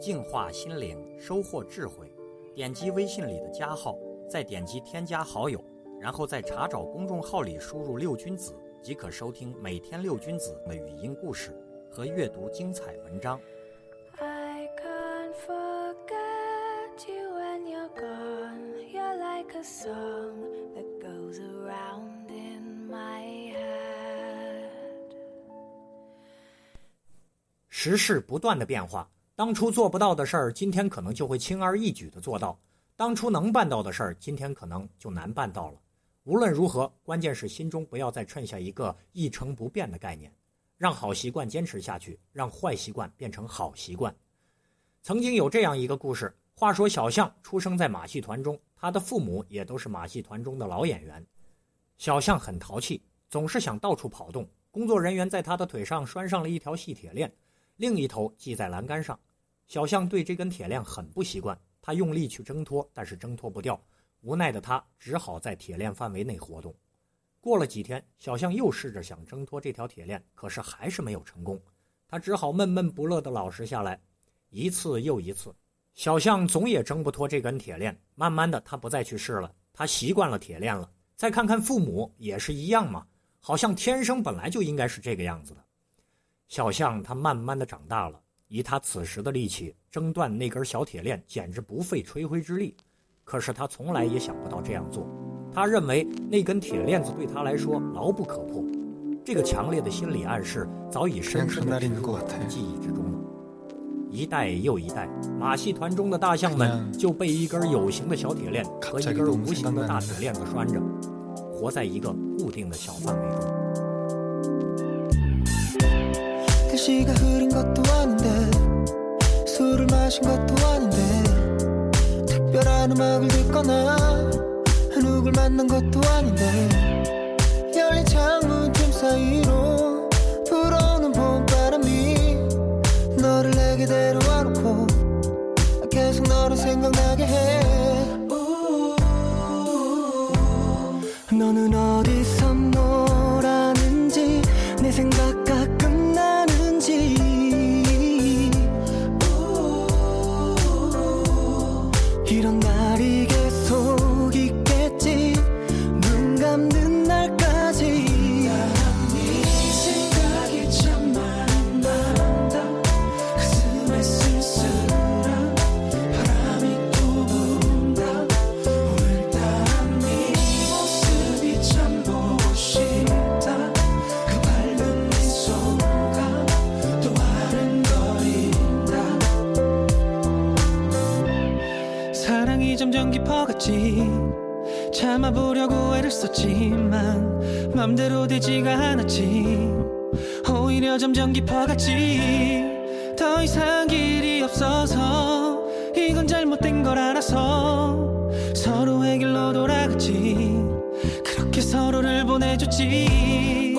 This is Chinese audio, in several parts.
净化心灵，收获智慧。点击微信里的加号，再点击添加好友，然后在查找公众号里输入“六君子”，即可收听每天六君子的语音故事和阅读精彩文章。I can't forget you when you're gone. You're like a song that goes around in my head. 时事不断的变化，当初做不到的事儿，今天可能就会轻而易举的做到；当初能办到的事儿，今天可能就难办到了。无论如何，关键是心中不要再剩下一个一成不变的概念，让好习惯坚持下去，让坏习惯变成好习惯。曾经有这样一个故事，话说小象出生在马戏团中，他的父母也都是马戏团中的老演员。小象很淘气，总是想到处跑动。工作人员在他的腿上拴上了一条细铁链，另一头系在栏杆上。小象对这根铁链很不习惯，他用力去挣脱，但是挣脱不掉。无奈的他只好在铁链范围内活动。过了几天，小象又试着想挣脱这条铁链，可是还是没有成功。他只好闷闷不乐地老实下来。一次又一次，小象总也挣不脱这根铁链。慢慢的，他不再去试了，他习惯了铁链了。再看看父母，也是一样嘛，好像天生本来就应该是这个样子的。小象他慢慢的长大了。以他此时的力气挣断那根小铁链，简直不费吹灰之力。可是他从来也想不到这样做。他认为那根铁链子对他来说牢不可破。这个强烈的心理暗示早已深深地植入他的记忆之中了。一代又一代，马戏团中的大象们就被一根有形的小铁链和一根无形的大铁链子拴着，活在一个固定的小范围中。 마신 것도 아닌데 특별한 음악을 듣거나 누굴 만난 것도 아닌데 점점 깊어갔지. 참아보려고 애를 썼지만 맘대로 되지가 않았지. 오히려 점점 깊어갔지. 더 이상 길이 없어서 이건 잘못된 걸 알아서 서로의 길로 돌아갔지. 그렇게 서로를 보내줬지.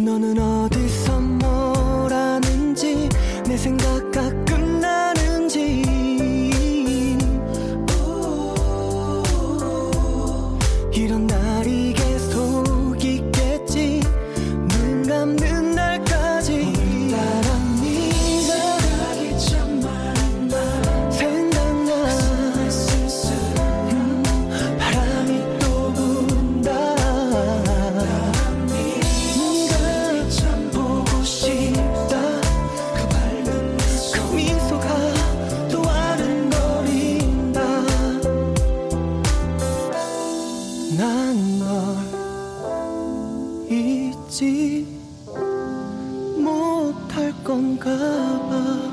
너는 어디서 뭘 하는지 내 생각 가끔 이런 날 난 널 잊지 못할 건가 봐